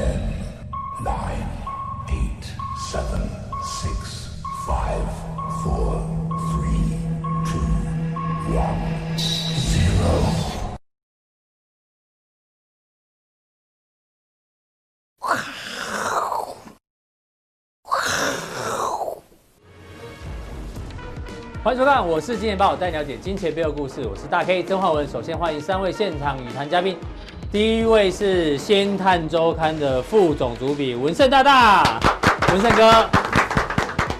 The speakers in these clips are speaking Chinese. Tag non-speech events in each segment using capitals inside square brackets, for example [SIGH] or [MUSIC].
Ten, nine, eight, seven, six, five, four, three, two, one, zero. 欢迎收看，我是金钱豹，带你了解金钱背后故事。我是大 K 曾焕文。首先欢迎三位现场与谈嘉宾，第一位是《先探周刊》的副总主笔文胜大大，文胜哥；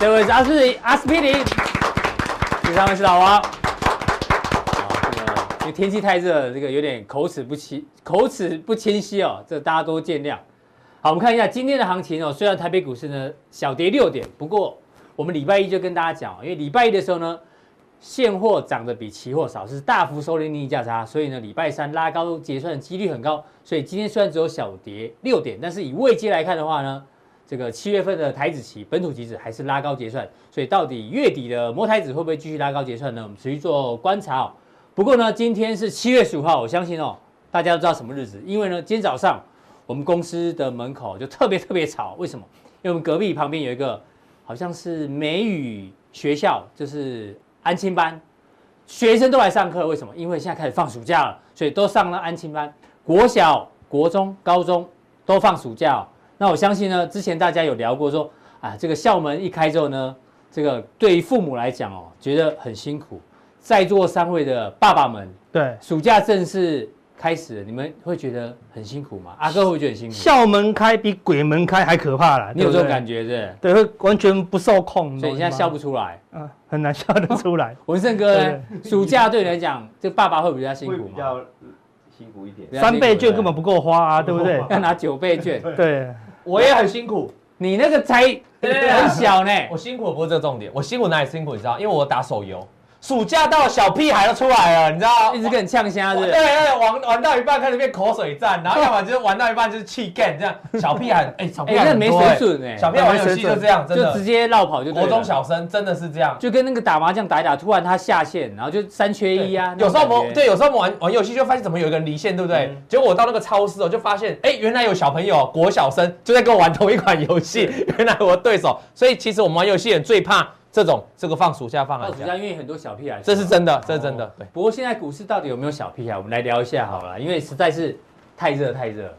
第二位是阿司阿司匹林；第三位是老王。好，这个因为天气太热，这个有点口齿不清，口齿不清晰哦，这、大家都见谅。好，我们看一下今天的行情哦，虽然台北股市呢小跌六点，不过。我们礼拜一就跟大家讲，因为礼拜一的时候呢，现货涨得比期货少，是大幅收敛利逆价差，所以呢，礼拜三拉高结算的几率很高。所以今天虽然只有小跌六点，但是以位阶来看的话呢，这个七月份的台指期本土期指还是拉高结算。所以到底月底的摩台指会不会继续拉高结算呢？我们持续做观察哦。不过呢，今天是七月十五号，我相信哦，大家都知道什么日子，因为呢，今天早上我们公司的门口就特别特别吵，为什么？因为我们隔壁旁边有一个。好像是美语学校，就是安亲班，学生都来上课。为什么？因为现在开始放暑假了，所以都上了安亲班。国小、国中、高中都放暑假。那我相信呢，之前大家有聊过说，啊，这个校门一开之后呢，这个对于父母来讲哦，觉得很辛苦。在座三位的爸爸们，对，暑假正式。开始，你们会觉得很辛苦吗？阿哥会觉得很辛苦？校门开比鬼门开还可怕了，你有这种感觉是？对，会完全不受控。所以你现在笑不出来，嗯，很难笑得出来。[LAUGHS] 文胜哥呢，暑假对你来讲，这爸爸会比较辛苦吗？比较辛苦一点。三倍券根本不够花啊，[LAUGHS] 对不对？要拿九倍券。对，我也很辛苦。你那个才很小呢。我辛苦不是这个重点，我辛苦哪里辛苦？你知道？因为我打手游。暑假到，小屁孩都出来了，你知道？一直跟你呛虾子。对对，玩玩到一半开始变口水战，然后要么就是玩到一半就是气 game 这样。[LAUGHS] 小屁孩，哎，小屁孩很没水准哎。小屁孩玩游戏就这样，真的。就直接绕跑就。国中小生真的是这样，就跟那个打麻将打一打，突然他下线，然后就三缺一啊。有时候我们对，有时候我们玩玩游戏就发现怎么有一个人离线，对不对？结果我到那个超市哦，就发现哎，原来有小朋友国小生就在跟我玩同一款游戏，原来我的对手。所以其实我们玩游戏人最怕。这种这个放暑假放寒假，暑假因为很多小屁孩，这是真的，这是真的。对。不过现在股市到底有没有小屁孩？我们来聊一下好了，因为实在是太热太热。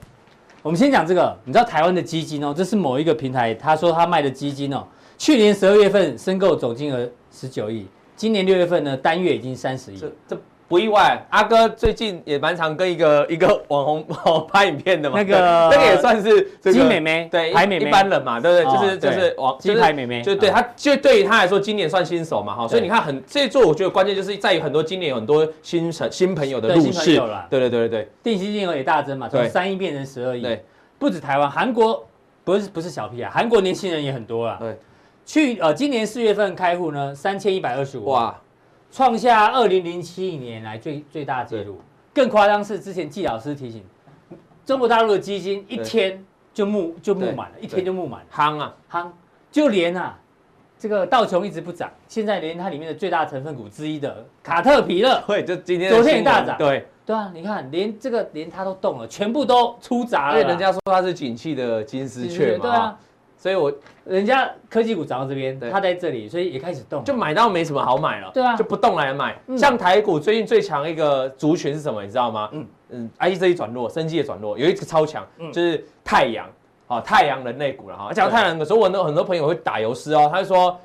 我们先讲这个，你知道台湾的基金哦，这是某一个平台，他说他卖的基金哦，去年十二月份申购总金额十九亿，今年六月份呢单月已经三十亿。这这。不意外，阿哥最近也蛮常跟一个一个网红网拍影片的嘛，那个那个也算是金妹妹，对，拍妹妹，一般人嘛，对不对？就是就是网金牌妹妹，就对他，就对于他来说，今年算新手嘛，哈，所以你看很这座，我觉得关键就是在于很多今年有很多新成新朋友的入市，对对对对对，定期金额也大增嘛，从三亿变成十二亿，对，不止台湾，韩国不是不是小屁啊，韩国年轻人也很多啊，对，去呃今年四月份开户呢，三千一百二十五哇。创下二零零七年来最最大纪录，更夸张是之前季老师提醒，中国大陆的基金一天就募就募满了，一天就募满了，夯啊。夯，就连啊这个道琼一直不涨，现在连它里面的最大成分股之一的卡特皮勒，[LAUGHS] 对，就今天昨天也大涨，对。对啊，你看连这个连它都动了，全部都出闸了，因为人家说它是景气的金丝雀嘛，对啊。所以，我人家科技股涨到这边，他在这里，所以也开始动，就买到没什么好买了，对啊，就不动来买。像台股最近最强一个族群是什么？你知道吗？嗯嗯，IC 这一转弱，生技也转弱，有一个超强，就是太阳，啊，太阳人类股了哈。讲到太阳的时候，我很多很多朋友会打油诗哦，他就说。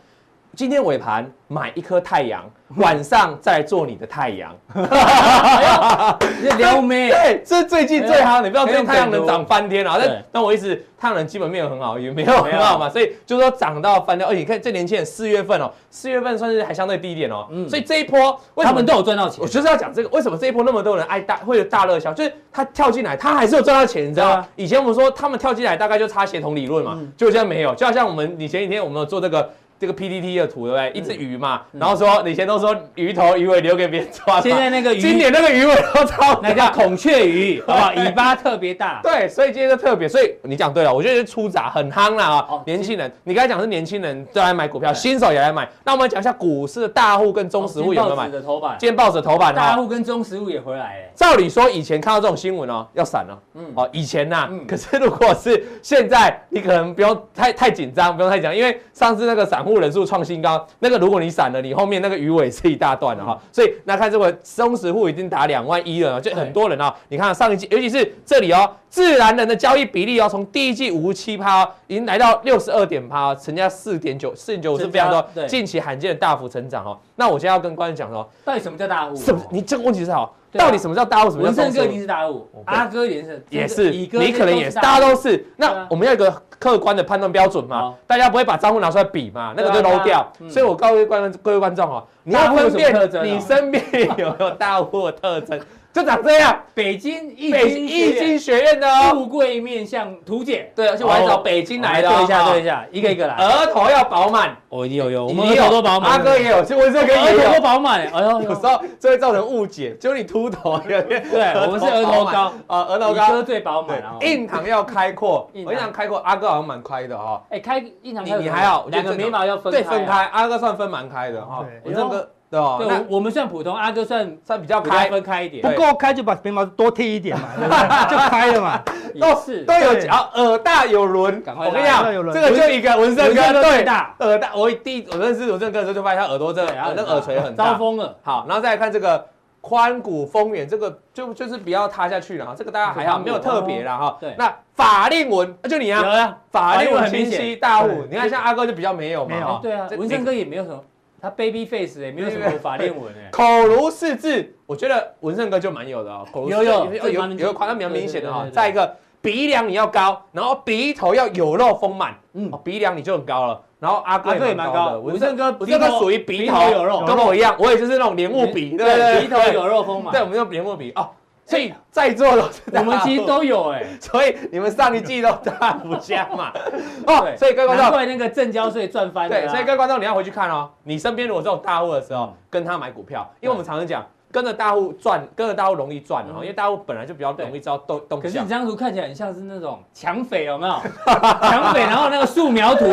今天尾盘买一颗太阳，晚上再做你的太阳。[LAUGHS] 撩妹，对，这是最近最夯。你不知道最近太阳能涨翻天了，但但我一直，太阳能基本面很好，也没有很好嘛，所以就是说涨到翻掉。而且你看这年轻人四月份哦，四月份算是还相对低一点哦。嗯，所以这一波他们都有赚到钱。我就是要讲这个，为什么这一波那么多人爱大会有大热销？就是他跳进来，他还是有赚到钱，你知道吗？以前我们说他们跳进来大概就差协同理论嘛，就现在没有。就好像我们你前几天我们有做这个。这个 PPT 的图对不对？一只鱼嘛，然后说以前都说鱼头鱼尾留给别人抓，现在那个鱼，今年那个鱼尾都超，那叫孔雀鱼，[LAUGHS] 好不好？尾巴特别大。对，所以今天就特别，所以你讲对了，我觉得是出闸很夯了啊。年轻人，你刚才讲是年轻人都来买股票，新手也来买。那我们讲一下股市的大户跟中实户有没有买？今天报纸的头版，今天报纸头版，大户跟中实户也回来哎。照理说以前看到这种新闻哦，要闪了。嗯，哦，以前呐，可是如果是现在，你可能不用太太紧张，不用太紧张，因为上次那个散户人数创新高。那个如果你闪了，你后面那个鱼尾是一大段的哈，所以那看这个中实户已经达两万一了，就很多人啊。你看上一季，尤其是这里哦，自然人的交易比例哦，从第一季五十七趴，已经来到六十二点趴，成交四点九四点九五是非常多，近期罕见的大幅成长哦。那我现在要跟观众讲说，到底什么叫大户？你这个问题是好。到底什么叫大户？什么叫中实户？文胜哥一定是大户，阿哥也是，也是，你可能也是，大家都是。那我们要一个客观的判断标准嘛，大家不会把账户拿出来比嘛，那个就漏掉。所以我告诉观各位观众哦，你要分辨你身边有没有大户的特征。就长这样，北京易经易经学院的富贵面相图解，对，而且我还找北京来的，对一下，对一下，一个一个来。额头要饱满，哦，有有，我们额头都饱满，阿哥也有，就我这个额头都饱满，哎呦，有时候这会造成误解，就你秃头，对，我们是额头高。啊，额头高，哥最饱满，印堂要开阔，我印堂开阔，阿哥好像蛮开的哈，哎，开印堂，你你还好，两个眉毛要分开，对，分开，阿哥算分蛮开的哈，我这个。对哦，那我们算普通，阿哥算算比较开，分开一点，不够开就把眉毛多剃一点嘛，[LAUGHS] 就开了嘛，都是。都有角，耳大有轮，我跟你讲，这个就一个纹身哥对，耳大，我第一我认识纹身哥的时候就发现他耳朵这个，然后那耳垂很大，招风了。好，然后再来看这个宽骨丰圆，这个就就是不要塌下去了哈，这个大家还好，没有特别了哈。对，那法令纹，就你啊，法令纹清晰大户，你看像阿哥就比较没有嘛，对啊，纹身哥也没有什么。他 baby face 哎，没有什么法令纹哎，[LAUGHS] 口如四字，我觉得文胜哥就蛮有的哦，有有有有有夸张比较明显的哈。再一个鼻梁你要高，然后鼻头要有肉丰满，嗯，鼻梁你就很高了。然后阿哥也蛮高的，文胜哥文胜哥属于鼻头有肉，跟我一样，我也就是那种莲雾鼻，对对，鼻头有肉丰满，对，我们用莲雾鼻。哦。所以在座的我们其实都有哎，所以你们上一季都大幅加嘛，[LAUGHS] 哦，所以各位观众，难怪那个证交税赚翻了。对，所以各位观众你要回去看哦，你身边如果这种大户的时候，跟他买股票，因为我们常常讲。跟着大户赚，跟着大户容易赚哦，因为大户本来就比较容易知道动动向。可是你这张图看起来很像是那种抢匪，有没有？[LAUGHS] 抢匪，然后那个素描图，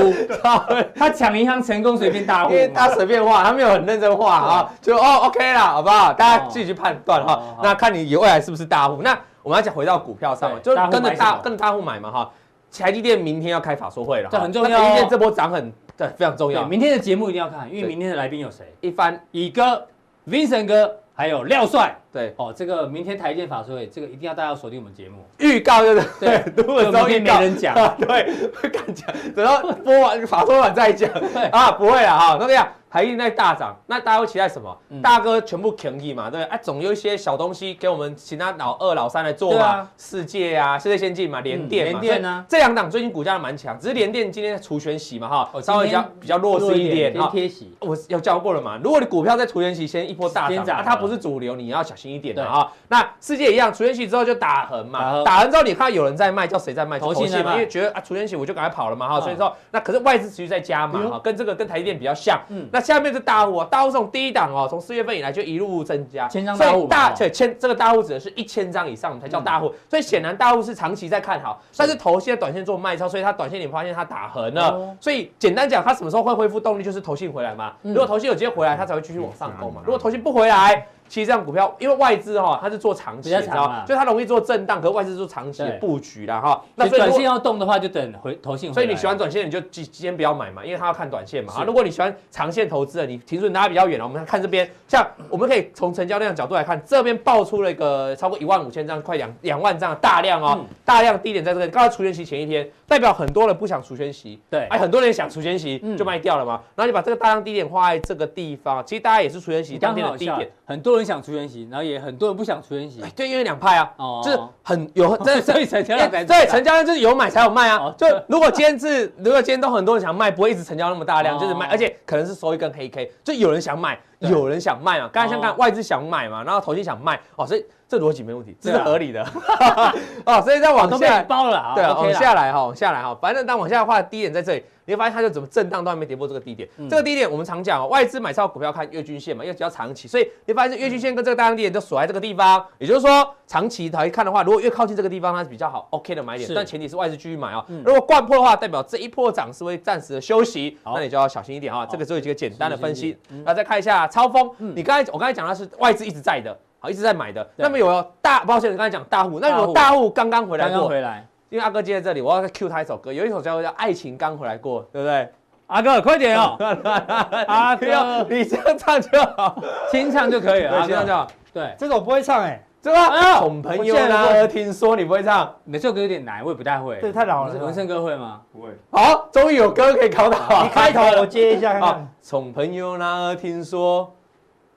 [LAUGHS] 他抢银行成功，随便大户，因为他随便画，他没有很认真画啊，就哦 OK 了，好不好？大家自己去判断哈。那看你以未来是不是大户？那我们要讲回到股票上嘛，就跟着大跟着大户买嘛哈。台积电明天要开法说会了，这很重要。台积电这波涨很，对，非常重要。明天的节目一定要看，因为明天的来宾有谁？一帆乙哥、Vincent 哥。还有廖帅，对。哦，这个明天台积电法说会，这个一定要大家锁定我们节目。预告，对不对？对，[LAUGHS] 如果明天没人讲，[LAUGHS] 对，不敢讲，等到播完法说完再讲。[LAUGHS] 啊，不会了，哈，那这样。台积电在大涨，那大家会期待什么？大哥全部便宜嘛，对不对？啊，总有一些小东西给我们其他老二、老三来做嘛。世界啊，世界先进嘛，联电嘛。联电呢？这两档最近股价蛮强，只是联电今天除权息嘛，哈，稍微比较比较弱势一点。贴息，我有教过了嘛。如果你股票在除权息先一波大涨，它不是主流，你要小心一点的啊。那世界一样，除权息之后就打横嘛，打横之后你看有人在卖，叫谁在卖？投信嘛，因为觉得啊，除权息我就赶快跑了嘛，哈。所以说，那可是外资持续在加嘛，哈，跟这个跟台积电比较像。嗯，那下面是。大户啊，大户这种第一档哦，从四月份以来就一路增加，千张大户大且千这个大户指的是一千张以上才叫大户，所以显然大户是长期在看好，但是头现在短线做卖超，所以它短线你发现它打横了，所以简单讲，它什么时候会恢复动力，就是头信回来嘛。如果头信有机会回来，它才会继续往上攻嘛。如果头信不回来，其实这样股票，因为外资哈，它是做长期，你知道吗？就它容易做震荡，可是外资做长期的布局啦哈。那短线要动的话，就等回投信。所以你喜欢短线，你就今先不要买嘛，因为它要看短线嘛。啊，如果你喜欢长线投资的，你停损拉比较远了。我们看这边，像我们可以从成交量角度来看，这边爆出了一个超过一万五千张，快两两万张的大量哦，大量低点在这个刚刚除权息前一天，代表很多人不想除权息，对，哎，很多人想除权息就卖掉了嘛。然后你把这个大量低点画在这个地方，其实大家也是除权息当天的低点，很多人想出原型。然后也很多人不想出原型，对，因为两派啊，就是很有，[LAUGHS] 真的，所以成交量对成交量就是有买才有卖啊。就如果今天是，如果今天都很多人想卖，不会一直成交那么大量，就是卖，而且可能是收一根黑 K，就有人想买，有人想卖嘛。刚才像看外资想买嘛，然后投机想卖哦，所以。这逻辑没问题，这是合理的。[LAUGHS] 哦，所以再往下包了，对，往下来哈，往下来哈，反正当往下的话，低点在这里。你会发现它就怎么震荡都还没跌破这个低点，嗯、这个低点我们常讲哦，外资买超股票看月均线嘛，因为比较长期，所以你发现月均线跟这个大量低点就锁在这个地方，也就是说长期来看的话，如果越靠近这个地方，它是比较好 OK 的买点，但前提是外资继续买哦。嗯、如果掼破的话，代表这一波涨是会暂时的休息，那你就要小心一点啊。好这个只有几个简单的分析，那再看一下超风，嗯、你刚才我刚才讲的是外资一直在的，好一直在买的，那么有大，抱歉，你刚才讲大户，那有大户刚刚回来过，刚刚回来，因为阿哥今天在这里，我要再 cue 他一首歌，有一首叫叫《爱情刚回来过》，对不对？阿哥，快点哦！[LAUGHS] 阿哥，你这样唱就好，清唱就可以了。清唱就好。对，这首我不会唱哎，这个从朋友那听说你不会唱，你这首歌有点难，我也不太会。对，太老了。文胜哥会吗？不会。好，终于有歌可以考到。你开头我接一下。看看，从朋友那听说，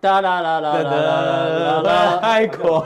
哒啦啦啦啦啦啦，爱过。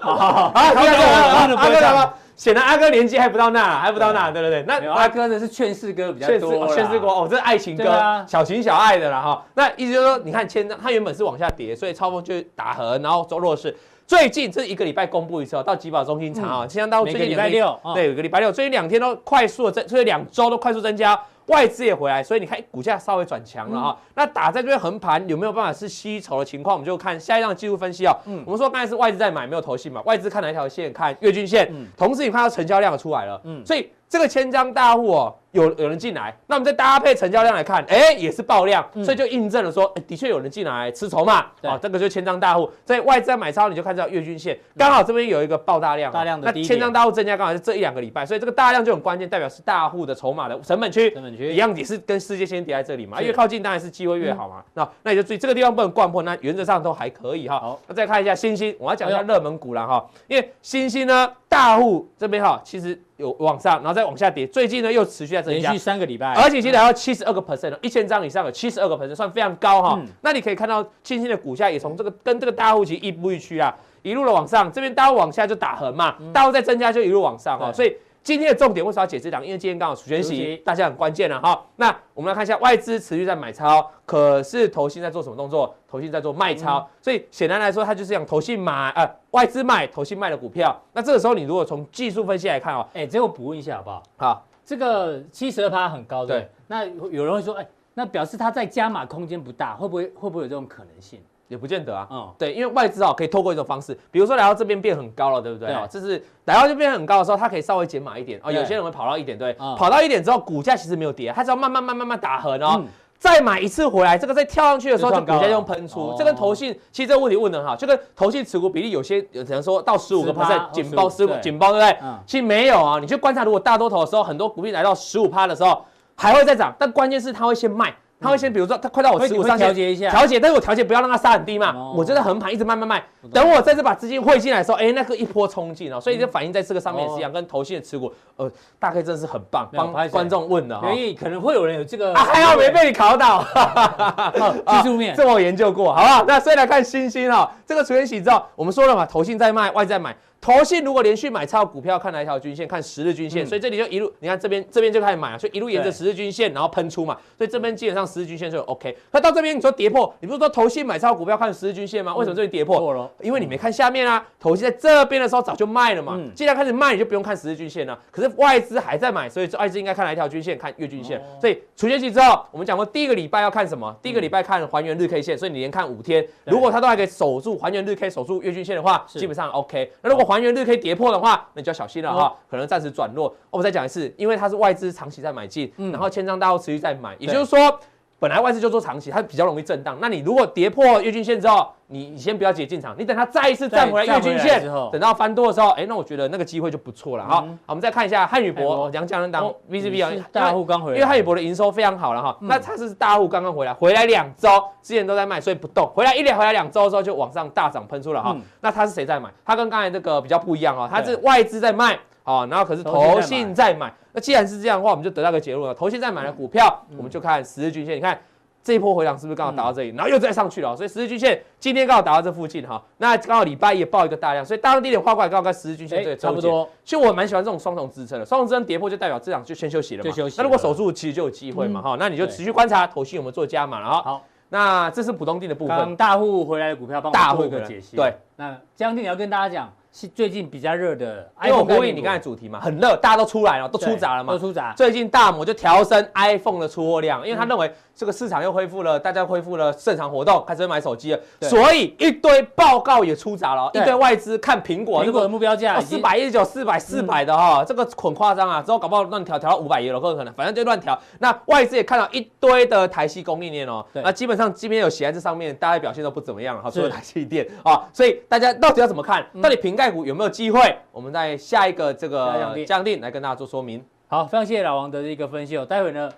好好好，好，阿哥，阿哥，阿哥。显然阿哥年纪还不到那，还不到那，对不对。那阿哥呢是劝世歌比较多，劝世歌哦，这是爱情歌，小情小爱的啦哈。那意思就是说，你看千张，它原本是往下跌，所以超风就打横，然后走弱势。最近这一个礼拜公布一次哦，到集保中心查啊，千张大户最近礼拜六，对，有个礼拜六，最近两天都快速的增，所以两周都快速增加。外资也回来，所以你看股价稍微转强了啊。嗯、那打在这边横盘有没有办法是吸筹的情况？我们就看下一档技术分析啊。嗯，我们说刚才是外资在买，没有投信嘛？外资看哪一条线？看月均线。嗯，同时你看到成交量出来了。嗯，所以。这个千张大户哦，有有人进来，那我们再搭配成交量来看，哎，也是爆量，所以就印证了说，哎，的确有人进来吃筹码，啊，这个就是千张大户，在外资在买超，你就看到月均线，刚好这边有一个爆大量，大量的，那千张大户增加刚好是这一两个礼拜，所以这个大量就很关键，代表是大户的筹码的成本区，成本区。一样也是跟世界先跌在这里嘛，越靠近当然是机会越好嘛，那那你就注意这个地方不能掼破，那原则上都还可以哈。好，那再看一下星星，我要讲一下热门股了哈，因为星星呢，大户这边哈，其实。有往上，然后再往下跌，最近呢又持续在增加，连续三个礼拜，而且现在要七十二个 percent 了，一千张以上有七十二个 percent，算非常高哈。嗯、那你可以看到，新兴的股价也从这个跟这个大户其实亦步亦趋啊，一路的往上，这边大户往下就打横嘛，嗯、大户再增加就一路往上哈，对所以。今天的重点为什么要解这档？因为今天刚好除权息，大家很关键了哈。那我们来看一下外资持续在买超，可是投信在做什么动作？投信在做卖超，所以显然来说，它就是让投信买，呃，外资卖，投信卖的股票。那这个时候，你如果从技术分析来看哦，哎，这个补问一下好不好？好，这个七十二趴很高，对。那有人会说，哎，那表示它在加码空间不大，会不会会不会有这种可能性？也不见得啊，嗯，对，因为外资啊可以透过一种方式，比如说来到这边变很高了，对不对啊？就是来到这边很高的时候，它可以稍微减码一点哦。有些人会跑到一点，对，跑到一点之后，股价其实没有跌，它只要慢慢慢慢慢打横哦，再买一次回来，这个再跳上去的时候，就股价用喷出。这跟投信其实这个问题问的很好，就跟投信持股比例有些有人说到十五个 percent 紧包十五紧包，对不对？其实没有啊，你去观察，如果大多头的时候，很多股民来到十五趴的时候还会再涨，但关键是它会先卖。他会先，比如说，他快到我持股上调节一下，调节，但是我调节不要让它杀很低嘛，我就在横盘一直卖卖卖，等我再次把资金汇进来的时候，哎，那个一波冲进哦，所以就反映在这个上面也是一样，跟投信的持股，呃，大概真的是很棒，帮观众问的哈，因为可能会有人有这个，还好没被你考到，[LAUGHS] [LAUGHS] 技术面，这我研究过，好不好？那所以来看星星哈，这个除权息之后，我们说了嘛，投信在卖，外在买。投信如果连续买超股票，看哪一条均线？看十日均线，所以这里就一路，你看这边这边就开始买啊，所以一路沿着十日均线，然后喷出嘛，所以这边基本上十日均线就 OK。那到这边你说跌破，你不是说投信买超股票看十日均线吗？为什么这里跌破？因为你没看下面啊，投信在这边的时候早就卖了嘛，既然开始卖，你就不用看十日均线了。可是外资还在买，所以外资应该看哪一条均线？看月均线。所以除权息之后，我们讲过第一个礼拜要看什么？第一个礼拜看还原日 K 线，所以你连看五天，如果它都还可以守住还原日 K，守住月均线的话，基本上 OK。那如果还原率可以跌破，的话，那你就要小心了哈，可能暂时转弱。我再讲一次，因为它是外资长期在买进，然后千张大户持续在买，也就是说，本来外资就做长期，它比较容易震荡。那你如果跌破月均线之后，你你先不要急着进场，你等它再一次站回来月均线，等到翻多的时候，哎，那我觉得那个机会就不错了哈。好，我们再看一下汉语博，杨家人当 VCB 啊，大户刚回来，因为汉语博的营收非常好了哈。那它是大户刚刚回来，回来两周，之前都在卖，所以不动。回来一连回来两周之后就往上大涨喷出了哈。那它是谁在买？它跟刚才那个比较不一样哦，它是外资在卖。啊，然后可是投信在买，那既然是这样的话，我们就得到个结论了。投信在买的股票，我们就看十日均线。你看这一波回档是不是刚好打到这里，然后又再上去了？所以十日均线今天刚好打到这附近哈。那刚好礼拜一也爆一个大量，所以大量低点画过来刚好跟十日均线这里差不多。其实我蛮喜欢这种双重支撑的，双重支撑跌破就代表这档就先休息了嘛。那如果守住，其实就有机会嘛哈。那你就持续观察投信有没有做加码了哈。好，那这是普通地的部分。大户回来的股票，帮我做一个解析。对，那江定你要跟大家讲。是最近比较热的，因为我呼应你刚才主题嘛，很热，大家都出来了，都出闸了嘛，都出闸。最近大摩就调升 iPhone 的出货量，因为他认为这个市场又恢复了，大家恢复了正常活动，开始买手机了，所以一堆报告也出闸了，一堆外资看苹果，苹果的目标价四百一十九、四百、四百的哈，这个很夸张啊，之后搞不好乱调调到五百也有可能，反正就乱调。那外资也看到一堆的台系供应链哦，那基本上这边有写在这上面，大家表现都不怎么样，哈，除了台系店啊，所以大家到底要怎么看？到底瓶盖股有没有机会？我们在下一个这个降定来跟大家做说明。好，非常谢谢老王的一个分析哦。待会呢，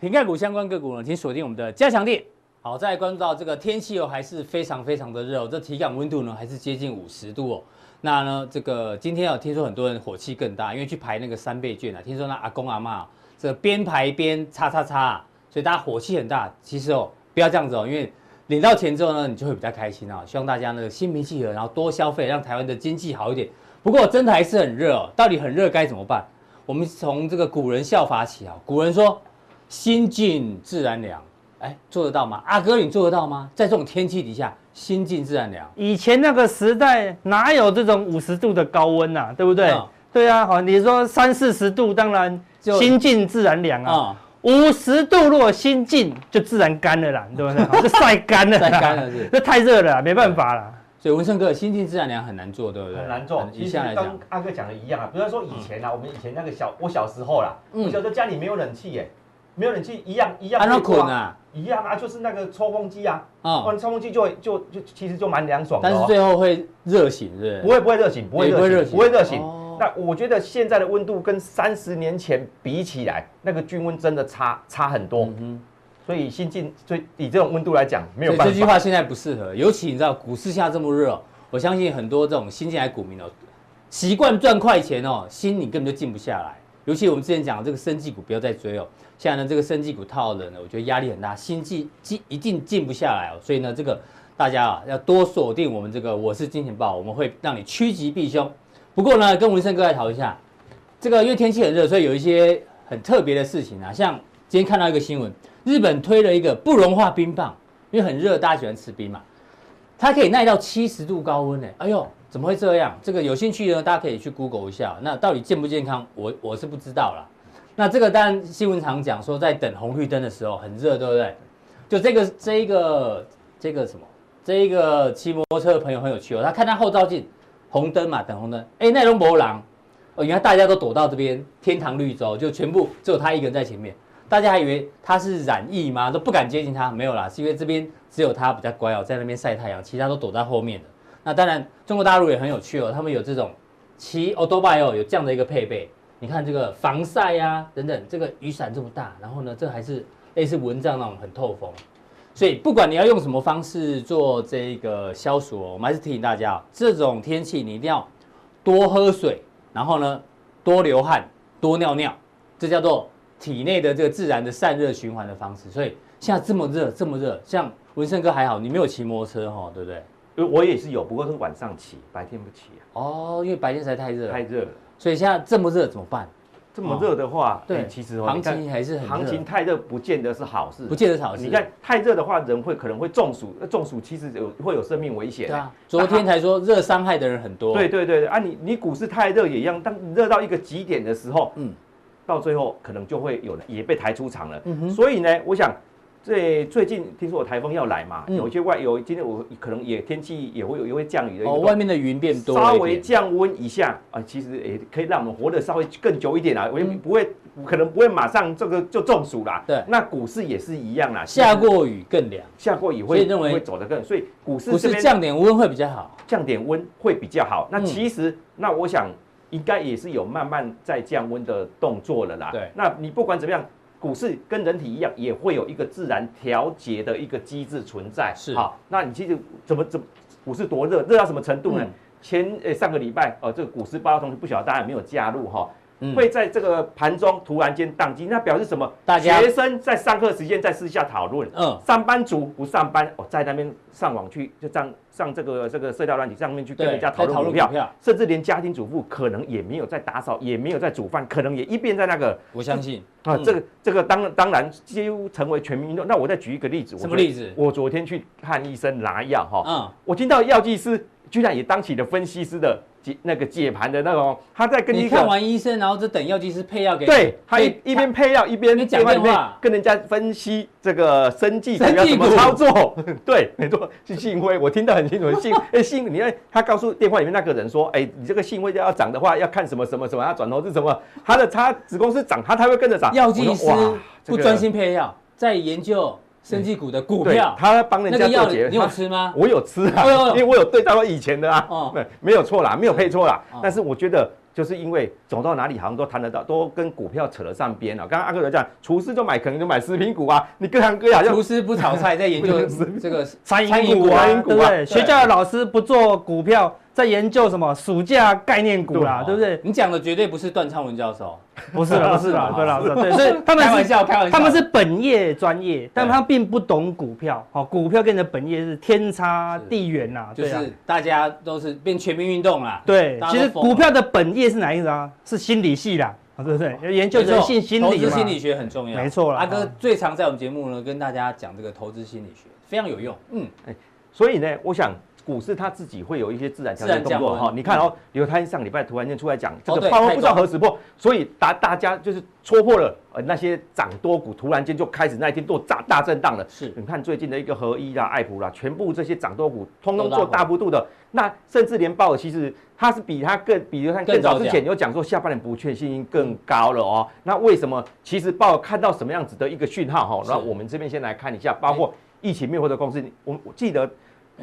瓶盖股相关个股呢，请锁定我们的加强店。好，再来关注到这个天气哦，还是非常非常的热哦，这体感温度呢还是接近五十度哦。那呢，这个今天有听说很多人火气更大，因为去排那个三倍券啊，听说那阿公阿嬷这边排边叉叉叉，所以大家火气很大。其实哦，不要这样子哦，因为领到钱之后呢，你就会比较开心啊。希望大家呢心平气和，然后多消费，让台湾的经济好一点。不过真的还是很热哦，到底很热该怎么办？我们从这个古人效法起啊，古人说心静自然凉，哎，做得到吗？阿哥你做得到吗？在这种天气底下，心静自然凉。以前那个时代哪有这种五十度的高温呐、啊？对不对？哦、对啊，好，你说三四十度，当然心静自然凉啊。五十、哦、度如果心静，就自然干了啦，对不对？好，[LAUGHS] 就晒干了，晒干了是，这太热了，没办法了。所以文胜哥，心静自然凉很难做，对不对？很难做。其实跟阿哥讲的一样啊，比如说以前啊，我们以前那个小，我小时候啦，我小时候家里没有冷气耶，没有冷气一样一样。安那捆啊？一样啊，就是那个抽风机啊，啊，抽风机就就就其实就蛮凉爽的。但是最后会热醒，是不会不会热醒，不会热醒，不会热醒。那我觉得现在的温度跟三十年前比起来，那个均温真的差差很多。所以新进，所以以这种温度来讲，没有办法。这句话现在不适合，尤其你知道股市现在这么热，我相信很多这种新进来股民哦，习惯赚快钱哦，心你根本就静不下来。尤其我们之前讲的这个生技股不要再追哦，现在呢这个生技股套了呢，我觉得压力很大，心静静一定静不下来哦。所以呢这个大家啊要多锁定我们这个我是金钱豹，我们会让你趋吉避凶。不过呢跟文生哥来讨一下，这个因为天气很热，所以有一些很特别的事情啊，像今天看到一个新闻。日本推了一个不融化冰棒，因为很热，大家喜欢吃冰嘛，它可以耐到七十度高温呢。哎呦，怎么会这样？这个有兴趣呢，大家可以去 Google 一下。那到底健不健康，我我是不知道啦。那这个当然新闻常讲说，在等红绿灯的时候很热，对不对？就这个这一个这个什么，这一个骑摩托车的朋友很有趣哦，他看他后照镜，红灯嘛，等红灯，哎，那龙博狼，哦，原来大家都躲到这边天堂绿洲，就全部只有他一个人在前面。大家还以为他是染疫吗？都不敢接近他。没有啦，是因为这边只有他比较乖哦，在那边晒太阳，其他都躲在后面的。那当然，中国大陆也很有趣哦，他们有这种骑欧多拜哦，有这样的一个配备。你看这个防晒呀、啊，等等，这个雨伞这么大，然后呢，这还是类似蚊帐那种很透风。所以不管你要用什么方式做这个消暑哦，我们还是提醒大家哦，这种天气你一定要多喝水，然后呢，多流汗，多尿尿，这叫做。体内的这个自然的散热循环的方式，所以现在这么热，这么热，像文胜哥还好，你没有骑摩托车哈，对不对？我也是有，不过是晚上骑，白天不骑啊。哦，因为白天实在太热，太热了。所以现在这么热怎么办？这么热的话，对，其实行情还是很。行情太热不见得是好事，不见得是好事。你看太热的话，人会可能会中暑，那中暑其实有会有生命危险。对啊，昨天才说热伤害的人很多。对对对啊，你你股市太热也一样，当热到一个极点的时候，嗯。到最后可能就会有也被抬出场了，嗯、哼所以呢，我想这最近听说有台风要来嘛，嗯、有一些外有今天我可能也天气也会有也会降雨的，哦，外面的云变多，稍微降温一下啊，其实也可以让我们活得稍微更久一点啊，我也不会、嗯、可能不会马上这个就中暑啦。对，那股市也是一样啦，下过雨更凉，下过雨会认为会走得更，所以股市不是降点温会比较好，降点温会比较好。那其实、嗯、那我想。应该也是有慢慢在降温的动作了啦。对，那你不管怎么样，股市跟人体一样，也会有一个自然调节的一个机制存在。是，好，那你其实怎么怎么股市多热，热到什么程度呢？嗯、前诶、欸、上个礼拜，呃，这个股市报道同学不晓得大家有没有加入哈？会在这个盘中突然间宕机，那表示什么？大家学生在上课时间在私下讨论，嗯，上班族不上班，哦，在那边上网去就这样上这个这个社交软体上面去跟人家讨论股票，甚至连家庭主妇可能也没有在打扫，也没有在煮饭，可能也一边在那个。我相信啊，这个这个当当然几乎成为全民运动。那我再举一个例子，什么例子？我昨天去看医生拿药哈，嗯，我听到药剂师居然也当起了分析师的。那个解盘的那种，他在跟你看完医生，然后就等药剂师配药给你。对，他一一边配药一边讲电话，跟人家分析这个生技要怎么操作。[LAUGHS] 对，没错，是信辉，我听得很清楚。信哎信，你看他告诉电话里面那个人说，哎，你这个信辉要涨的话，要看什么什么什么，要转头是什么，他的他子公司涨，他他会跟着涨。药剂师不专心配药，在研究。生技股的股票，他帮人家做结，你有吃吗？我有吃啊，[LAUGHS] 因为我有对照过以前的啊，对，没有错啦，没有配错啦。但是我觉得，就是因为走到哪里好像都谈得到，都跟股票扯得上边了。刚刚阿哥有讲，厨师就买，可能就买食品股啊。你各行各业，厨师不炒菜，在研究 [LAUGHS] 这个餐饮股啊，对不对？学校的老师不做股票。在研究什么暑假概念股啦，对不对？你讲的绝对不是段昌文教授，不是 [LAUGHS] 不是啦，对啦，对，所以他们开玩笑，开玩笑，他们是本业专业，但他并不懂股票。好，股票跟你的本业是天差地远呐，就是大家都是变全民运动啦。对，其实股票的本业是哪一个啊？是心理系啦，对不对？要研究人性心理，投资心理学很重要，没错啦。阿哥最常在我们节目呢跟大家讲这个投资心理学，非常有用。嗯，哎所以呢，我想。股市它自己会有一些自然调节动作哈，你看哦，刘泰上礼拜突然间出来讲这个泡沫不知道何时破，所以大大家就是戳破了呃那些涨多股，突然间就开始那一天做大大震荡了。是，你看最近的一个合一啦、爱普啦，全部这些涨多股通通做大幅度的，那甚至连鲍尔其实他是比他更，比如看更早之前有讲说下半年不确定性更高了哦。那为什么？其实鲍尔看到什么样子的一个讯号哈？那我们这边先来看一下，包括疫情灭活的公司，我我记得。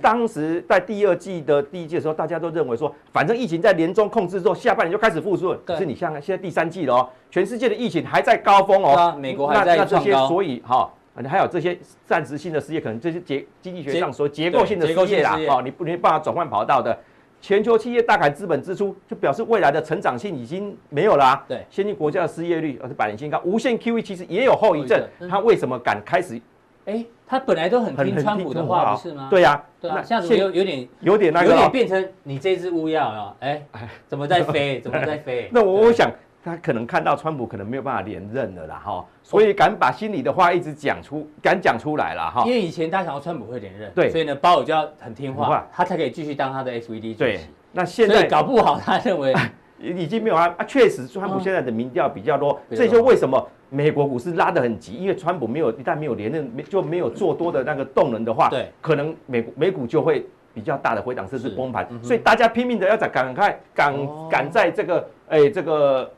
当时在第二季的第一季的时候，大家都认为说，反正疫情在年中控制之后，下半年就开始复苏。可是你像现在第三季了哦，全世界的疫情还在高峰哦。美国还在。那这些，所以哈，还有这些暂时性的失业，可能这些结经济学上说结构性的失业啦，哦，你不没办法转换跑道的。全球企业大砍资本支出，就表示未来的成长性已经没有啦。对，先进国家的失业率而是百年新高，无限 QE 其实也有后遗症。它为什么敢开始？哎，他本来都很听川普的话，不是吗？对呀，对啊，现在有有点有点那个，有点变成你这只乌鸦了，哎，怎么在飞？怎么在飞？[LAUGHS] 那我我想他可能看到川普可能没有办法连任了啦，哈，所以敢把心里的话一直讲出，敢讲出来了哈。因为以前他想要川普会连任，对，所以呢，鲍尔就要很听话，他才可以继续当他的 S V D 主席。那现在搞不好他认为 [LAUGHS] 已经没有啊啊，确实川普现在的民调比较多，这就为什么。美国股市拉得很急，因为川普没有一旦没有连任，没就没有做多的那个动能的话，对，可能美股美股就会比较大的回档，甚至崩盘。所以大家拼命的要在赶快赶赶在这个哎这个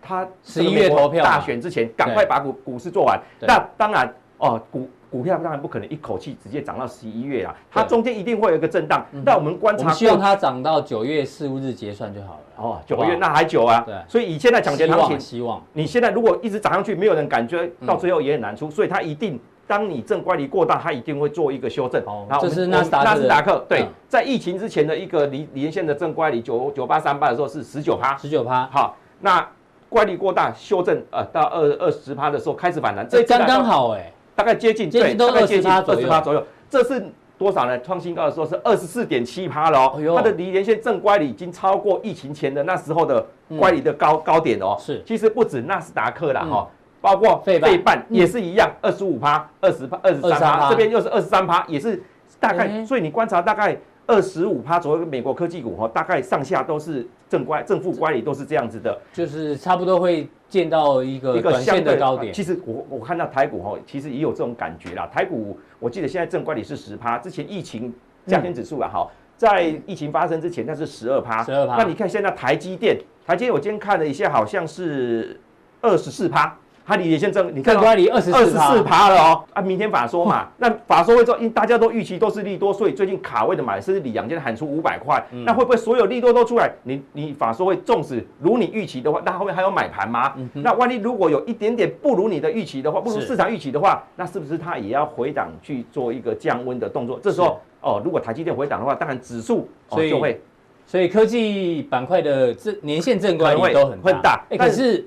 他十一月投票大选之前，赶快把股股市做完。那当然哦股。股票当然不可能一口气直接涨到十一月啊，它中间一定会有一个震荡。那我们观察，希望它涨到九月四五日结算就好了。哦，九月那还久啊。对，所以以现在抢钱行情，希望你现在如果一直涨上去，没有人感觉到最后也很难出。所以它一定，当你正乖离过大，它一定会做一个修正。哦，这是纳斯纳斯达克。对，在疫情之前的一个离连线的正乖离九九八三八的时候是十九趴，十九趴。好，那乖离过大修正呃到二二十趴的时候开始反弹，这刚刚好哎。大概接近，对，大概接近二十趴左右。这是多少呢？创新高的时候是二十四点七趴了哦。它的离连线正乖离已经超过疫情前的那时候的乖离的高高点哦。是，其实不止纳斯达克啦哈，包括费半也是一样，二十五趴、二十趴、二十三趴，这边又是二十三趴，也是大概。所以你观察大概。二十五趴左右，美国科技股哈，大概上下都是正乖、正负乖离都是这样子的，就是差不多会见到一个一个相对高点。其实我我看到台股哈，其实也有这种感觉啦。台股我记得现在正乖离是十趴，之前疫情加权指数啊哈，在疫情发生之前它是十二趴，十二趴。那你看现在台积电，台积电我今天看了一下，好像是二十四趴。它离线正，你看乖离二十二十四趴了哦啊！明天法说嘛，[LAUGHS] 那法说会之后，因大家都预期都是利多，所以最近卡位的买，甚至李阳今天喊出五百块，那会不会所有利多都出来？你你法说会纵使如你预期的话，那后面还有买盘吗？那万一如果有一点点不如你的预期的话，不如市场预期的话，那是不是它也要回档去做一个降温的动作？这时候哦，如果台积电回档的话，当然指数哦就会所以科技板块的这年限正乖离都很很大。哎，可是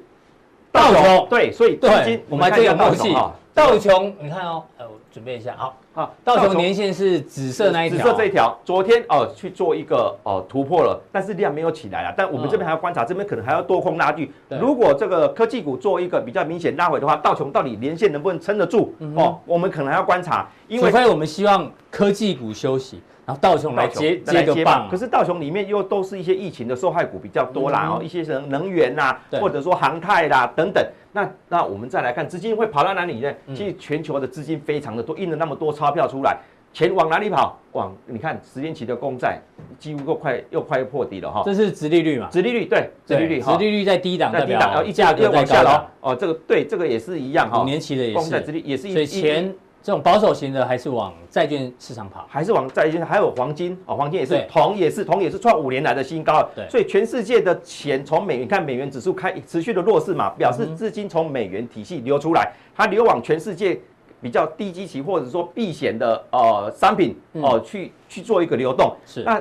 道琼对，所以对，我们还这个默契。道琼，你看哦，呃，我准备一下，好。好，道琼年线是紫色那一条，紫色这一条，昨天哦去做一个哦突破了，但是量没有起来啊。但我们这边还要观察，这边可能还要多空拉锯。如果这个科技股做一个比较明显拉回的话，道琼到底连线能不能撑得住？哦，我们可能还要观察。因为除非我们希望科技股休息，然后道琼来接接个棒。可是道琼里面又都是一些疫情的受害股比较多啦，哦，一些能能源呐，或者说航太啦等等。那那我们再来看资金会跑到哪里呢？其实全球的资金非常的多，印了那么多钞票出来。钱往哪里跑？往你看十年期的公债几乎又快又快破底了哈。这是殖利率嘛？殖利率对，殖利率，殖利率在低档，在低档，然后一价格往下了。哦，这个对，这个也是一样哈。五年期的也是，公债殖利率也是。所以钱这种保守型的还是往债券市场跑，还是往债券，还有黄金哦，黄金也是，铜也是，铜也是创五年来的新高。对，所以全世界的钱从美元看美元指数开持续的弱势嘛，表示资金从美元体系流出来，它流往全世界。比较低基期或者说避险的呃商品哦、呃，去去做一个流动。是。那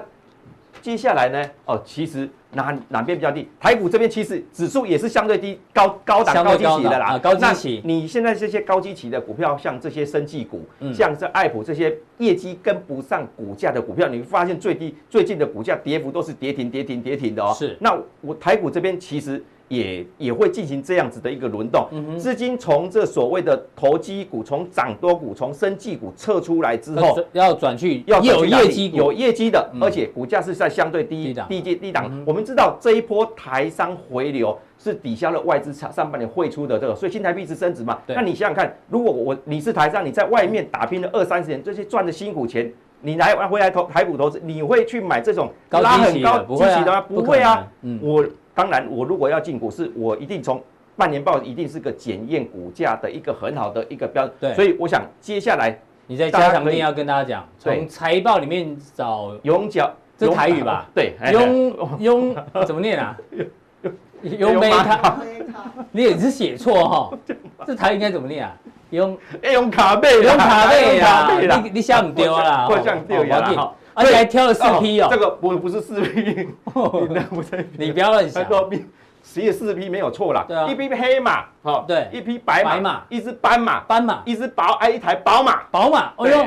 接下来呢？哦、呃，其实哪哪边比较低？台股这边其实指数也是相对低，高高档高基期的啦。高基期。你现在这些高基期的股票，像这些生技股，嗯、像这爱普这些业绩跟不上股价的股票，你会发现最低最近的股价跌幅都是跌停跌停跌停的哦。是。那我台股这边其实。也也会进行这样子的一个轮动，资金从这所谓的投机股、从涨多股、从生技股撤出来之后，要转去要有业绩有业绩的，而且股价是在相对低低低低档。我们知道这一波台商回流是抵消了外资上上半年汇出的这个，所以新台币是升值嘛？那你想想看，如果我你是台商，你在外面打拼了二三十年，这些赚的辛苦钱，你来回来投台股投资，你会去买这种拉很高基期的吗？不会啊，我。当然，我如果要进股市，我一定从半年报一定是个检验股价的一个很好的一个标准。对，所以我想接下来你在加强定要跟大家讲，从财报里面找永角，这台语吧？[LAUGHS] 对，永永怎么念啊？[LAUGHS] 永贝卡，你也是写错哈？[LAUGHS] 这台语应该怎么念啊？永永卡贝，永卡贝啦，你你想丢啦？我想丢呀。而且还挑了四批哦，这个不不是四批，你不要乱想。十一四匹没有错啦，对啊，一匹黑马，好，对，一匹白马，一只斑马，斑马，一只宝，哎，一台宝马，宝马，哎呦，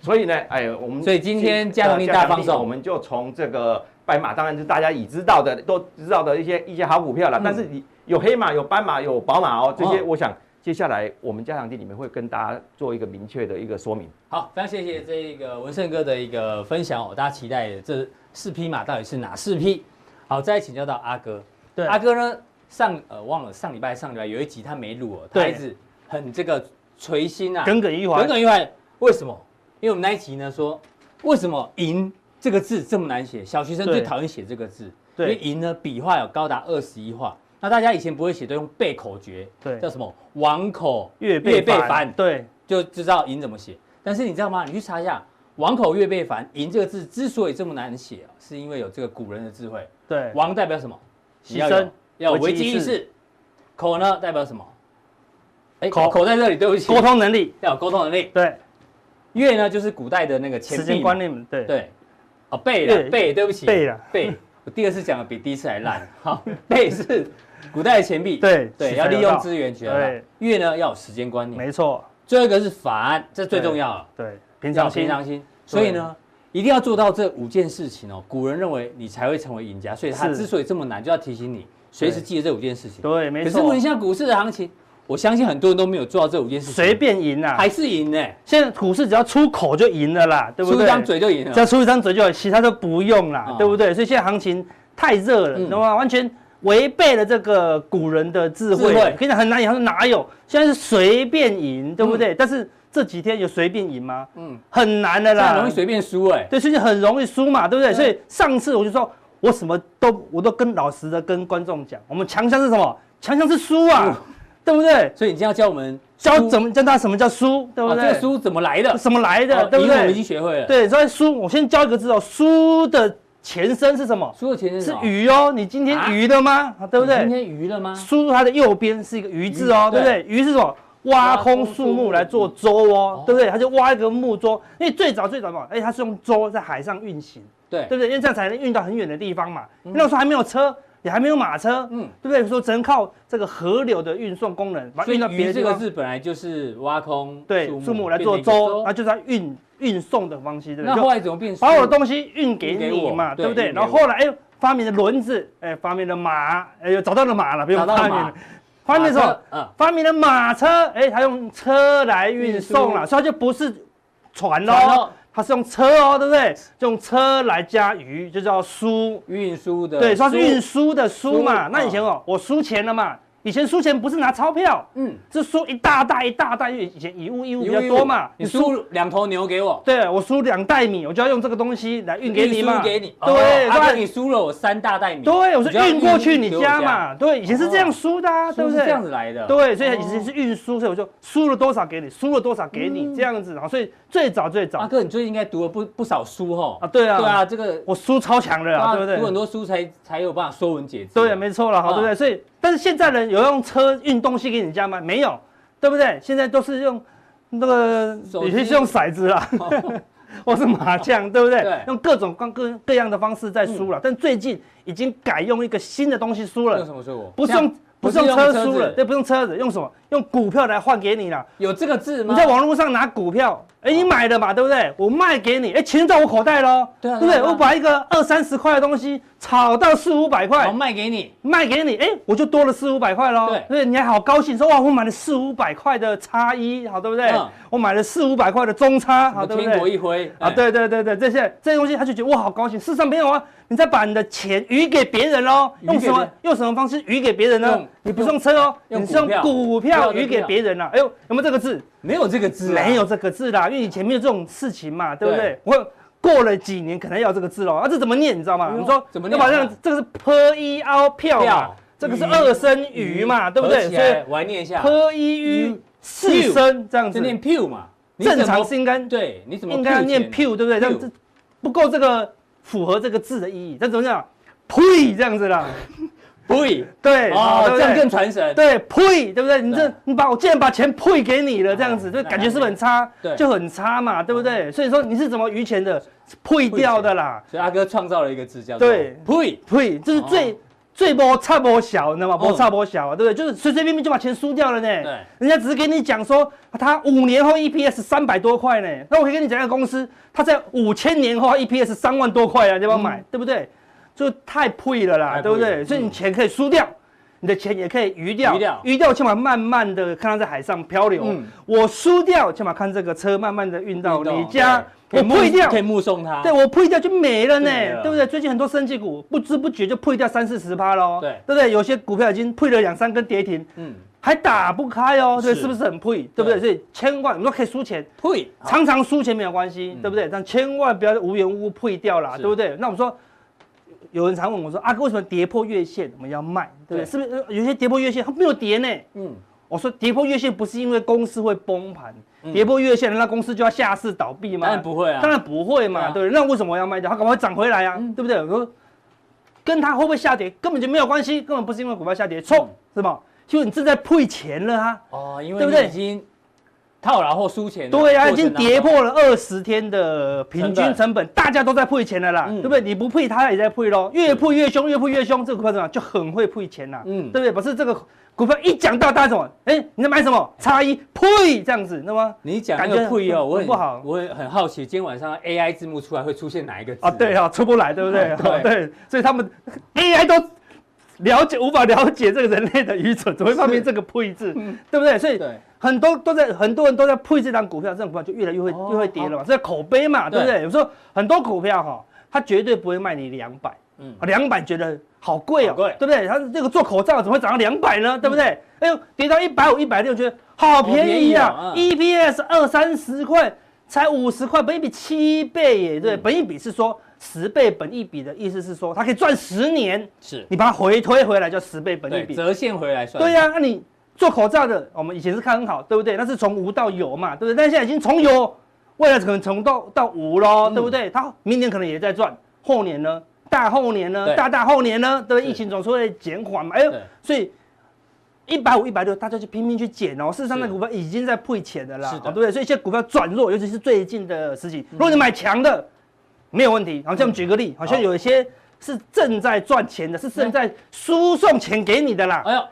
所以呢，哎，我们所以今天加强錠大放送，我们就从这个白马，当然是大家已知道的，都知道的一些一些好股票了，但是你有黑马，有斑马，有宝马哦，这些我想。接下来我们加强地里面会跟大家做一个明确的一个说明。好，非常谢谢这一个文胜哥的一个分享哦，大家期待的这四匹马到底是哪四匹？好，再请教到阿哥。对，阿哥呢上呃忘了上礼拜上礼拜有一集他没录哦，他一直很这个垂心啊，耿耿于怀，耿耿于怀。为什么？因为我们那一集呢说，为什么“赢”这个字这么难写？小学生最讨厌写这个字，对，因为“赢”呢笔画有高达二十一画。那大家以前不会写，都用背口诀，对，叫什么“王口月月倍繁”，对，就知道“赢”怎么写。但是你知道吗？你去查一下“王口月背凡”，“赢”这个字之所以这么难写，是因为有这个古人的智慧。对，王代表什么？牺牲，要有危机意识。口呢代表什么？哎，口口在这里，对不起，沟通能力，要有沟通能力。对，月呢就是古代的那个钱币观念，对对。哦，背了，背，对不起，背了，背。我第二次讲的比第一次还烂。好，背是。古代的钱币，对对，要利用资源去。对，月呢要有时间观念，没错。最后一个是法案，这最重要了。对，平常心，平常心。所以呢，一定要做到这五件事情哦。古人认为你才会成为赢家，所以他之所以这么难，就要提醒你随时记得这五件事情。对，没错。可是问一下股市的行情，我相信很多人都没有做到这五件事情，随便赢啊，还是赢呢？现在股市只要出口就赢了啦，对不对？出一张嘴就赢了，只要出一张嘴就好，其他都不用啦，对不对？所以现在行情太热了，懂吗？完全。违背了这个古人的智慧，我跟你讲很难赢，他说哪有？现在是随便赢，对不对？但是这几天有随便赢吗？嗯，很难的啦，很容易随便输哎。对，所以很容易输嘛，对不对？所以上次我就说，我什么都我都跟老实的跟观众讲，我们强项是什么？强项是输啊，对不对？所以你今天要教我们教怎么教他什么叫输，对不对？这个输怎么来的？什么来的？对不对？我们已经学会了。对，所以输，我先教一个字哦，输的。前身是什么？输的前身是鱼哦。你今天鱼了吗？对不对？今天鱼了吗？输入它的右边是一个鱼字哦，对不对？鱼是什么？挖空树木来做舟哦，对不对？它就挖一个木舟，因为最早最早嘛，哎，它是用舟在海上运行，对，对不对？因为这样才能运到很远的地方嘛。那时候还没有车，也还没有马车，嗯，对不对？说只能靠这个河流的运送功能，把它运到别的地方。这个字本来就是挖空对树木来做舟，那就是它运运送的方式，对不对？那后来怎么变？把我的东西运给你嘛，对不对？然后后来哎，发明了轮子，哎，发明了马，哎，又找到了马了，不用发明。发明什么？发明了马车，哎，他用车来运送了，所以它就不是船喽，它是用车哦，对不对？用车来加鱼，就叫输运输的，对，它是运输的输嘛。那以前哦，我输钱了嘛。以前输钱不是拿钞票，嗯，是输一大袋一大袋，因为以前以物易物比较多嘛。你输两头牛给我，对，我输两袋米，我就要用这个东西来运给你嘛。运给你，对，那你输了我三大袋米，对，我是运过去你家嘛。对，以前是这样输的，对不对？这样子来的。对，所以以前是运输，所以我就输了多少给你，输了多少给你这样子，然后所以最早最早。阿哥，你最近应该读了不不少书哈？啊，对啊，对啊，这个我书超强的啊，对不对？读很多书才才有办法说文解字。对，没错了，好，对不对？所以。但是现在人有用车运东西给你家吗？没有，对不对？现在都是用那个，有些是用骰子啦，[LAUGHS] 或是麻将，对不对？对，用各种各各各样的方式在输了。但最近已经改用一个新的东西输了。用什么输？不是用不是用车输了，对，不用车子，用什么？用股票来换给你了。有这个字吗？你在网络上拿股票。哎，你买的嘛，对不对？我卖给你，哎，钱在我口袋喽，对不对？我把一个二三十块的东西炒到四五百块，我卖给你，卖给你，哎，我就多了四五百块喽。对，对，你还好高兴，说哇，我买了四五百块的差一，好，对不对？我买了四五百块的中差，好，对不对？天国一挥啊，对对对对，这些这些东西，他就觉得哇，好高兴。事实上没有啊，你再把你的钱余给别人喽，用什么？用什么方式余给别人呢？你不是用车哦，你是用股票余给别人了。哎呦，有没有这个字？没有这个字，没有这个字啦，因为以前没有这种事情嘛，对不对？我过了几年可能要这个字喽，啊，这怎么念？你知道吗？你说怎么念？要把这样，这个是 p i o 票嘛，这个是二声鱼嘛，对不对？所以我来念一下 p i u 四声这样子，念 p 嘛，正常是应该对，你怎么应该要念 p 对不对？这样子不够这个符合这个字的意义，但怎么讲？呸，这样子啦。呸！对哦，这样更传神。对，呸，对不对？你这你把我既然把钱呸给你了，这样子就感觉是不是很差？对，就很差嘛，对不对？所以说你是怎么余钱的？呸掉的啦。所以阿哥创造了一个字叫做“对呸呸”，这是最最波差波小，你知道吗？波差波小啊，对不对？就是随随便便就把钱输掉了呢。对，人家只是给你讲说他五年后 EPS 三百多块呢，那我可以跟你讲一个公司，他在五千年后 EPS 三万多块啊，你要不要买？对不对？就太配了啦，对不对？所以你钱可以输掉，你的钱也可以余掉，余掉，起码慢慢的看它在海上漂流。我输掉，起码看这个车慢慢的运到你家。我配掉，可以目送它。对，我配掉就没了呢，对不对？最近很多生技股不知不觉就配掉三四十趴喽，对，对不对？有些股票已经配了两三根跌停，嗯，还打不开哦，对，是不是很配？对不对？所以千万你说可以输钱，配，常常输钱没有关系，对不对？但千万不要无缘无故配掉啦，对不对？那我们说。有人常问我说：“阿哥，为什么跌破月线我们要卖？对不对？是不是有些跌破月线它没有跌呢？”嗯，我说跌破月线不是因为公司会崩盘，跌破月线那公司就要下市倒闭吗？当然不会啊，当然不会嘛，对？那为什么我要卖掉？它赶快涨回来啊，对不对？我说跟它会不会下跌根本就没有关系，根本不是因为股票下跌，错是吧？就是你正在赔钱了啊！哦，因为对不对？已经。套牢或输钱，对呀，已经跌破了二十天的平均成本，大家都在赔钱了啦，对不对？你不赔，他也在赔喽，越赔越凶，越赔越凶，这个股票怎么就很会赔钱呐？嗯，对不对？不是这个股票一讲到大家什么？哎，你在买什么？差一赔这样子，那么你讲那个赔哦，我很不好，我很好奇，今天晚上 AI 字幕出来会出现哪一个字？啊，对啊，出不来，对不对？[LAUGHS] 对，所以他们 AI 都了解无法了解这个人类的愚蠢，怎么会发明这个赔字？[LAUGHS] 对不对？所以。很多都在，很多人都在配这张股票，这张股票就越来越会越会跌了嘛，这口碑嘛，对不对？有时候很多股票哈，它绝对不会卖你两百，嗯，两百觉得好贵哦，对不对？它这个做口罩怎么会涨到两百呢？对不对？哎呦，跌到一百五、一百六，觉得好便宜啊！EPS 二三十块，才五十块，本益比七倍耶，对，本益比是说十倍本益比的意思是说它可以赚十年，是你把它回推回来叫十倍本益比，折现回来算，对呀，那你。做口罩的，我们以前是看很好，对不对？那是从无到有嘛，对不对？但现在已经从有，未来可能从到到无喽，对不对？它明年可能也在赚，后年呢？大后年呢？大大后年呢？对不对？疫情总是会减缓嘛。哎呦，所以一百五、一百六，大家就拼命去捡哦。事实上，那股票已经在赔钱的啦，对不对？所以现在股票转弱，尤其是最近的事情，如果你买强的，没有问题。好，像我们举个例，好像有一些是正在赚钱的，是正在输送钱给你的啦。哎呦。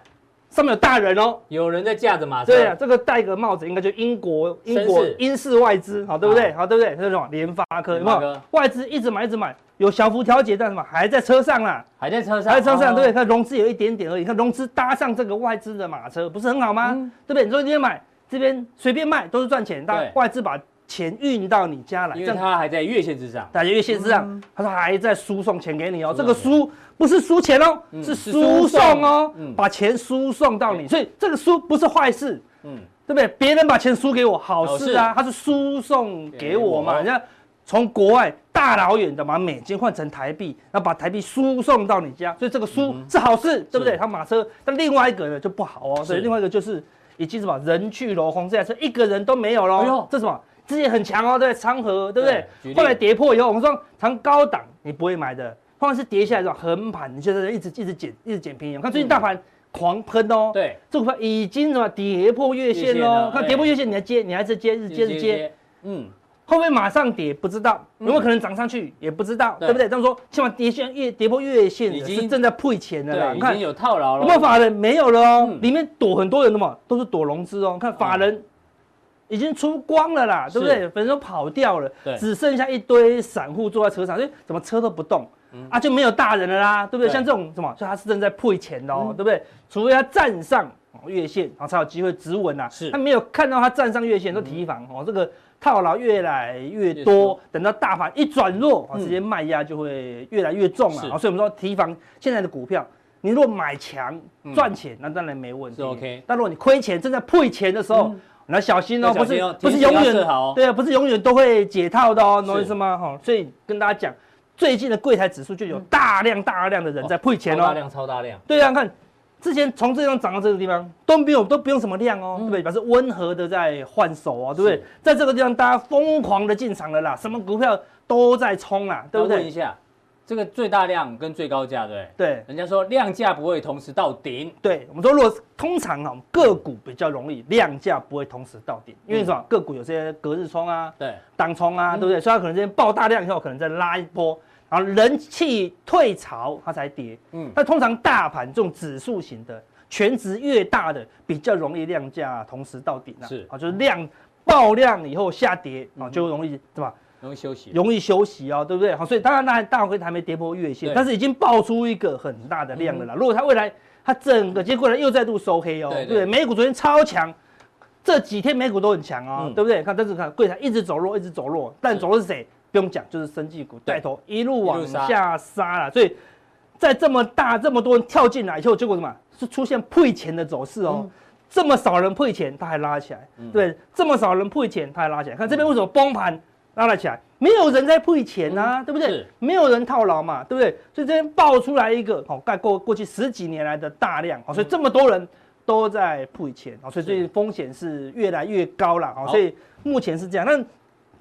上面有大人哦，有人在驾着马车。对啊，这个戴个帽子，应该就英国英国英式外资，好对不对？好对不对？这种联发科，有没有？外资一直买一直买，有小幅调节，但什么还在车上啦，还在车上，还在车上，对不对？看融资有一点点而已，看融资搭上这个外资的马车，不是很好吗？对不对？你说今天买这边随便卖都是赚钱，但外资把钱运到你家来，因为他还在月线之上，大家月线之上，他说还在输送钱给你哦，这个输。不是输钱哦，是输送哦，把钱输送到你，所以这个输不是坏事，嗯，对不对？别人把钱输给我，好事啊，他是输送给我嘛，人家从国外大老远的把美金换成台币，然后把台币输送到你家，所以这个输是好事，对不对？他马车，但另外一个呢就不好哦，所以另外一个就是已经什么人去楼空，这台车一个人都没有了，这什么之前很强哦，对，昌河，对不对？后来跌破以后，我们说长高档你不会买的。或者是跌下来这种横盘，你就是一直一直捡，一直捡便宜。看最近大盘狂喷哦，对，这股票已经什么跌破月线喽？看跌破月线，你还接，你还是接，是接着接，嗯，会不会马上跌？不知道，有没有可能涨上去？也不知道，对不对？这样说，起码跌线月跌破月线，已经正在赔钱了啦。你看有套牢了，有没有法人？没有了哦，里面躲很多人的嘛，都是躲融资哦。看法人已经出光了啦，对不对？粉丝都跑掉了，只剩下一堆散户坐在车上，所以怎么车都不动。啊，就没有大人了啦，对不对？像这种什么，所以他是正在赔钱的哦，对不对？除非他站上月线，然后才有机会止稳呐。是，他没有看到他站上月线都提防哦，这个套牢越来越多，等到大盘一转弱，直接卖压就会越来越重了。所以我们说提防现在的股票，你如果买强赚钱，那当然没问题。OK，但如果你亏钱正在赔钱的时候，你要小心哦，不是不是永远对啊，不是永远都会解套的哦，懂意思吗？哈，所以跟大家讲。最近的柜台指数就有大量大量的人在配钱哦，大量超大量。对啊，看之前从这地方涨到这个地方都没有都不用什么量哦，对不对？表示温和的在换手哦，对不对？在这个地方大家疯狂的进场了啦，什么股票都在冲啊，对不对？问一下，这个最大量跟最高价，对对？人家说量价不会同时到顶，对我们说，如果通常哈个股比较容易量价不会同时到顶，因为什么？个股有些隔日冲啊，对，当冲啊，对不对？所以它可能今天爆大量以后，可能再拉一波。然后人气退潮，它才跌。嗯，但通常大盘这种指数型的，权值越大的，比较容易量价同时到顶啊。是啊，就是量爆量以后下跌啊，就容易对吧？容易休息，容易休息哦，对不对？好，所以当然那大回还没跌破月线，但是已经爆出一个很大的量了啦。如果它未来它整个结果呢又再度收黑哦，对？美股昨天超强，这几天美股都很强哦，对不对？看但是看柜台一直走弱，一直走弱，但走的是谁？不用讲，就是生技股带头一路往下杀了，所以在这么大这么多人跳进来以后，结果什么？是出现赔钱的走势哦。这么少人赔钱，它还拉起来，对，这么少人赔钱，它还拉起来。看这边为什么崩盘拉了起来？没有人在赔钱啊，对不对？没有人套牢嘛，对不对？所以这边爆出来一个好概过过去十几年来的大量，所以这么多人都在赔钱，所以这风险是越来越高了，所以目前是这样。那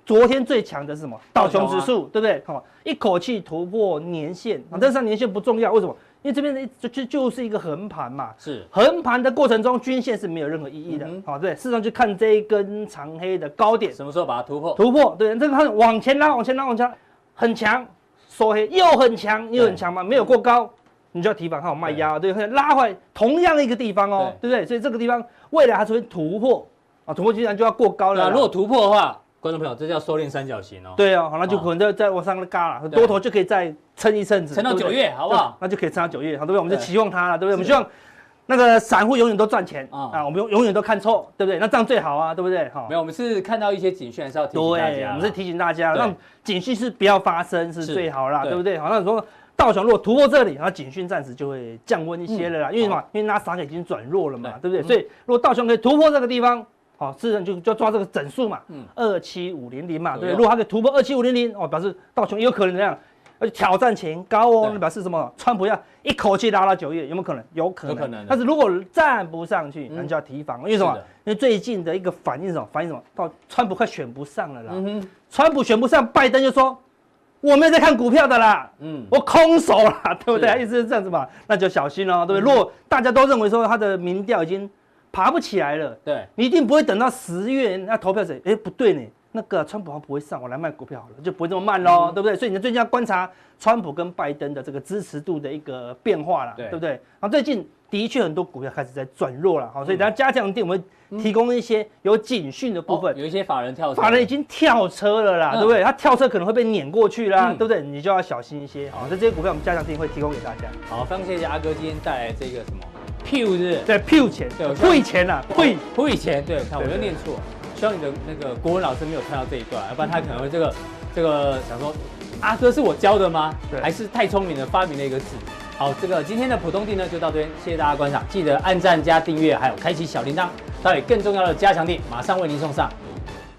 昨天最强的是什么？道琼指数，对不对？好，一口气突破年线啊！但是年线不重要，为什么？因为这边的就就就是一个横盘嘛。是横盘的过程中，均线是没有任何意义的。好，对，市场去看这一根长黑的高点，什么时候把它突破？突破，对，这个看往前拉，往前拉，往前拉，很强，收黑又很强，又很强嘛，没有过高，你就要提防，看我卖压，对，拉回同样一个地方哦，对不对？所以这个地方未来它是会突破啊，突破居然就要过高了。如果突破的话。观众朋友，这叫收敛三角形哦。对哦，好，那就可能在在往上嘎了，多头就可以再撑一阵子，撑到九月，好不好？那就可以撑到九月，好，对不对？我们就期望它了，对不对？我们希望那个散户永远都赚钱啊，我们永永远都看错，对不对？那这样最好啊，对不对？好，没有，我们是看到一些警讯，还是要提醒大家。我们是提醒大家，让警讯是不要发生是最好啦，对不对？好，那你说道琼如果突破这里，然后警讯暂时就会降温一些了啦，因为什么？因为纳斯达克已经转弱了嘛，对不对？所以如果道琼可以突破这个地方。好，自然就就抓这个整数嘛，嗯，二七五零零嘛，对，如果它可以突破二七五零零，哦，表示道琼也有可能这样，而且挑战前高哦，那表示什么？川普要一口气拉到九月，有没有可能？有可能，有可能。但是如果站不上去，那就要提防，因为什么？因为最近的一个反应什么？反应什么？到川普快选不上了啦，嗯，川普选不上，拜登就说我没有在看股票的啦，嗯，我空手啦，对不对？意思是这样子嘛，那就小心哦，对不对？如果大家都认为说他的民调已经。爬不起来了，对，你一定不会等到十月那投票谁？哎，不对呢，那个川普他不会上，我来卖股票好了，就不会这么慢喽，嗯、对不对？所以你最近要观察川普跟拜登的这个支持度的一个变化了，对，对不对？然后最近的确很多股票开始在转弱了，好，所以大家加强定我们提供一些有警讯的部分，哦、有一些法人跳车，法人已经跳车了啦，嗯、对不对？他跳车可能会被碾过去啦，嗯、对不对？你就要小心一些，好，所以这些股票我们加强定会提供给大家。好，非常谢谢阿哥今天带来这个什么 P 是？对，P 钱，对，汇钱啊汇汇钱，对，看我又念错。希望你的那个国文老师没有看到这一段，要不然他可能会这个这个想说，阿哥是我教的吗？对，还是太聪明了发明了一个字？好，这个今天的普通地呢就到这边，谢谢大家观赏，记得按赞加订阅，还有开启小铃铛，还有更重要的加强地马上为您送上。